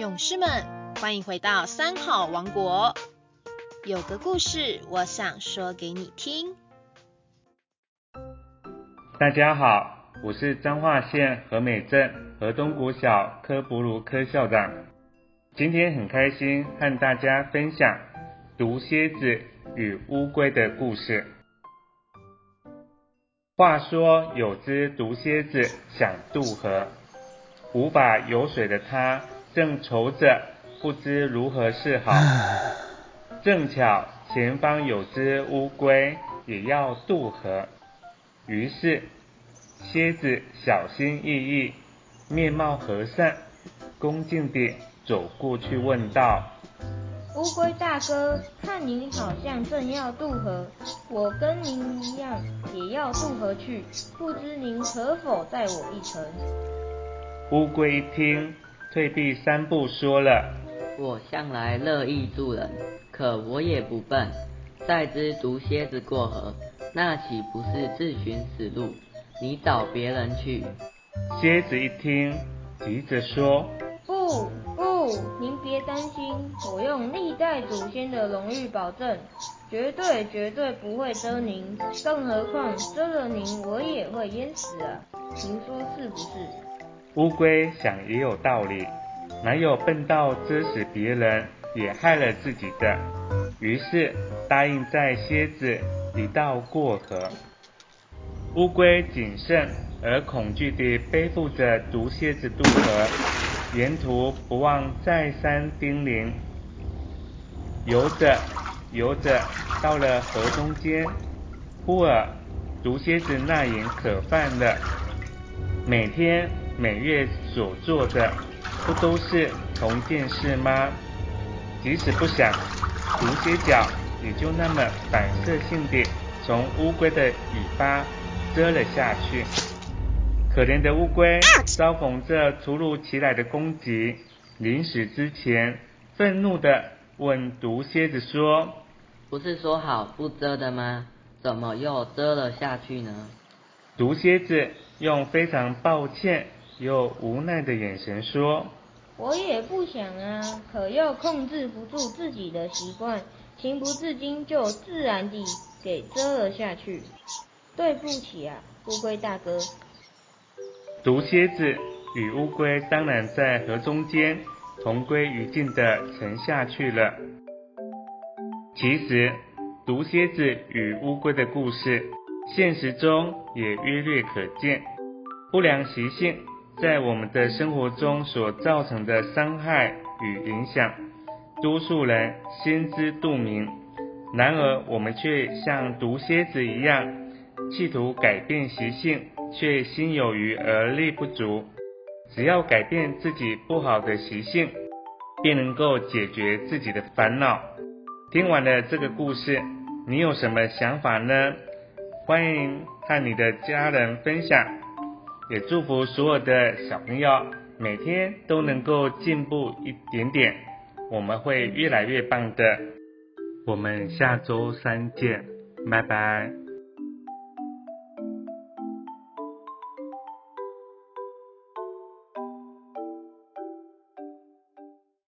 勇士们，欢迎回到三好王国。有个故事，我想说给你听。大家好，我是彰化县和美镇河东国小科博卢科校长。今天很开心和大家分享毒蝎子与乌龟的故事。话说有只毒蝎子想渡河，无法游水的它正愁着不知如何是好。正巧前方有只乌龟也要渡河，于是蝎子小心翼翼、面貌和善、恭敬地走过去问道：“乌龟大哥，看您好像正要渡河，我跟您一样也要渡河去，不知您可否带我一程？”乌龟一听，退避三步，说了：“我向来乐意助人。”可我也不笨，再只毒蝎子过河，那岂不是自寻死路？你找别人去。蝎子一听，急着说：“不不，您别担心，我用历代祖先的荣誉保证，绝对绝对不会蛰您。更何况蛰了您，我也会淹死啊！您说是不是？”乌龟想也有道理，哪有笨到蛰死别人？也害了自己的，于是答应在蝎子一道过河。乌龟谨慎而恐惧地背负着毒蝎子渡河，沿途不忘再三叮咛。游着游着，到了河中间，忽尔毒蝎子那瘾可犯了。每天每月所做的，不都是同一件事吗？即使不想，毒蝎脚也就那么反射性地从乌龟的尾巴蛰了下去。可怜的乌龟遭逢这突如其来的攻击，临死之前，愤怒地问毒蝎子说：“不是说好不蛰的吗？怎么又蛰了下去呢？”毒蝎子用非常抱歉又无奈的眼神说。我也不想啊，可又控制不住自己的习惯，情不自禁就自然地给遮了下去。对不起啊，乌龟大哥。毒蝎子与乌龟当然在河中间同归于尽的沉下去了。其实，毒蝎子与乌龟的故事，现实中也约略可见。不良习性。在我们的生活中所造成的伤害与影响，多数人心知肚明。然而，我们却像毒蝎子一样，企图改变习性，却心有余而力不足。只要改变自己不好的习性，便能够解决自己的烦恼。听完了这个故事，你有什么想法呢？欢迎和你的家人分享。也祝福所有的小朋友每天都能够进步一点点，我们会越来越棒的。我们下周三见，拜拜。